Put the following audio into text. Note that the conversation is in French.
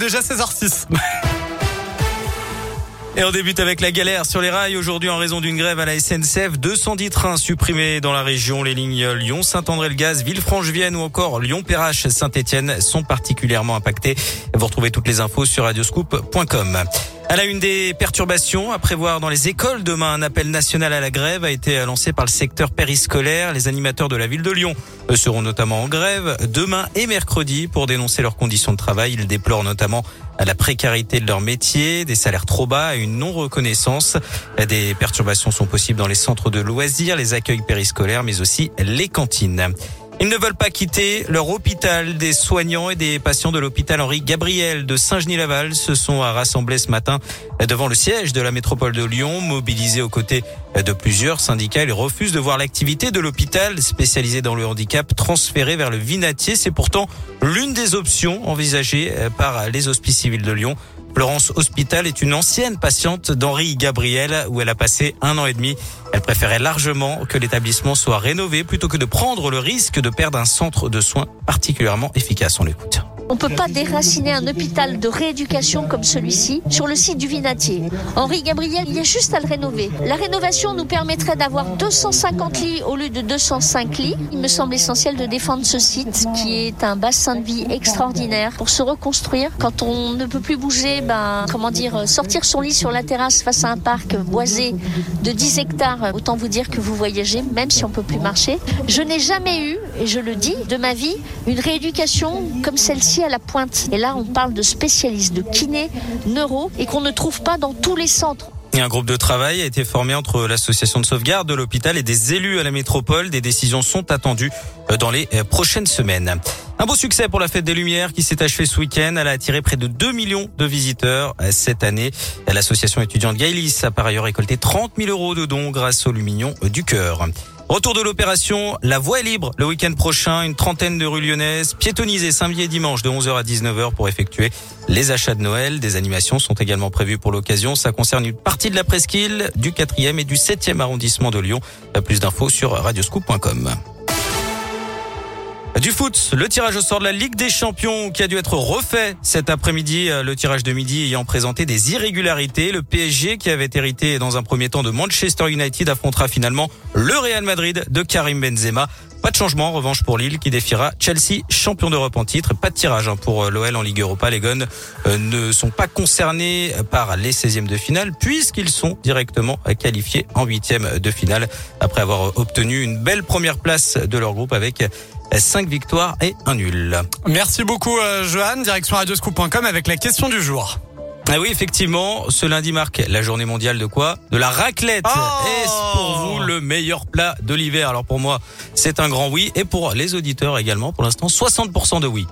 Déjà 16h06. Et on débute avec la galère sur les rails aujourd'hui en raison d'une grève à la SNCF. 210 trains supprimés dans la région. Les lignes Lyon-Saint-André-le-Gaz, Villefranche-Vienne ou encore Lyon-Perrache, Saint-Etienne sont particulièrement impactés. Vous retrouvez toutes les infos sur radioscoop.com. À la une des perturbations à prévoir dans les écoles demain, un appel national à la grève a été lancé par le secteur périscolaire. Les animateurs de la ville de Lyon seront notamment en grève demain et mercredi pour dénoncer leurs conditions de travail. Ils déplorent notamment la précarité de leur métier, des salaires trop bas et une non-reconnaissance. Des perturbations sont possibles dans les centres de loisirs, les accueils périscolaires, mais aussi les cantines. Ils ne veulent pas quitter leur hôpital. Des soignants et des patients de l'hôpital Henri Gabriel de Saint-Genis-Laval se sont rassemblés ce matin devant le siège de la métropole de Lyon, mobilisés aux côtés de plusieurs syndicats. Ils refusent de voir l'activité de l'hôpital spécialisé dans le handicap transférée vers le Vinatier. C'est pourtant l'une des options envisagées par les hospices civils de Lyon. Florence Hospital est une ancienne patiente d'Henri Gabriel où elle a passé un an et demi. Elle préférait largement que l'établissement soit rénové plutôt que de prendre le risque de perdre un centre de soins particulièrement efficace. On l'écoute. On ne peut pas déraciner un hôpital de rééducation comme celui-ci sur le site du Vinatier. Henri Gabriel, il y a juste à le rénover. La rénovation nous permettrait d'avoir 250 lits au lieu de 205 lits. Il me semble essentiel de défendre ce site qui est un bassin de vie extraordinaire pour se reconstruire. Quand on ne peut plus bouger, ben, comment dire, sortir son lit sur la terrasse face à un parc boisé de 10 hectares, autant vous dire que vous voyagez, même si on peut plus marcher. Je n'ai jamais eu, et je le dis, de ma vie, une rééducation comme celle-ci à la pointe. Et là, on parle de spécialistes, de kinés, neuro, et qu'on ne trouve pas dans tous les centres. un groupe de travail a été formé entre l'association de sauvegarde de l'hôpital et des élus à la métropole. Des décisions sont attendues dans les prochaines semaines. Un beau succès pour la fête des Lumières qui s'est achevée ce week-end. Elle a attiré près de 2 millions de visiteurs cette année. L'association étudiante Gaïlis a par ailleurs récolté 30 000 euros de dons grâce au Lumignon du cœur. Retour de l'opération, la voie est libre le week-end prochain. Une trentaine de rues lyonnaises piétonnisées samedi et dimanche de 11h à 19h pour effectuer les achats de Noël. Des animations sont également prévues pour l'occasion. Ça concerne une partie de la presqu'île, du 4e et du 7e arrondissement de Lyon. Plus d'infos sur radioscoop.com. Du foot, le tirage au sort de la Ligue des Champions qui a dû être refait cet après-midi. Le tirage de midi ayant présenté des irrégularités. Le PSG qui avait hérité dans un premier temps de Manchester United affrontera finalement le Real Madrid de Karim Benzema. Pas de changement en revanche pour Lille qui défiera Chelsea, champion d'Europe en titre. Pas de tirage hein, pour l'OL en Ligue Europa. Les Gones euh, ne sont pas concernés par les 16e de finale puisqu'ils sont directement qualifiés en 8e de finale après avoir obtenu une belle première place de leur groupe avec 5 victoires et un nul. Merci beaucoup euh, Johan, direction radioscoop.com avec la question du jour. Ah oui, effectivement, ce lundi marque la journée mondiale de quoi? De la raclette. Oh Est-ce pour vous le meilleur plat de l'hiver? Alors pour moi, c'est un grand oui. Et pour les auditeurs également, pour l'instant, 60% de oui.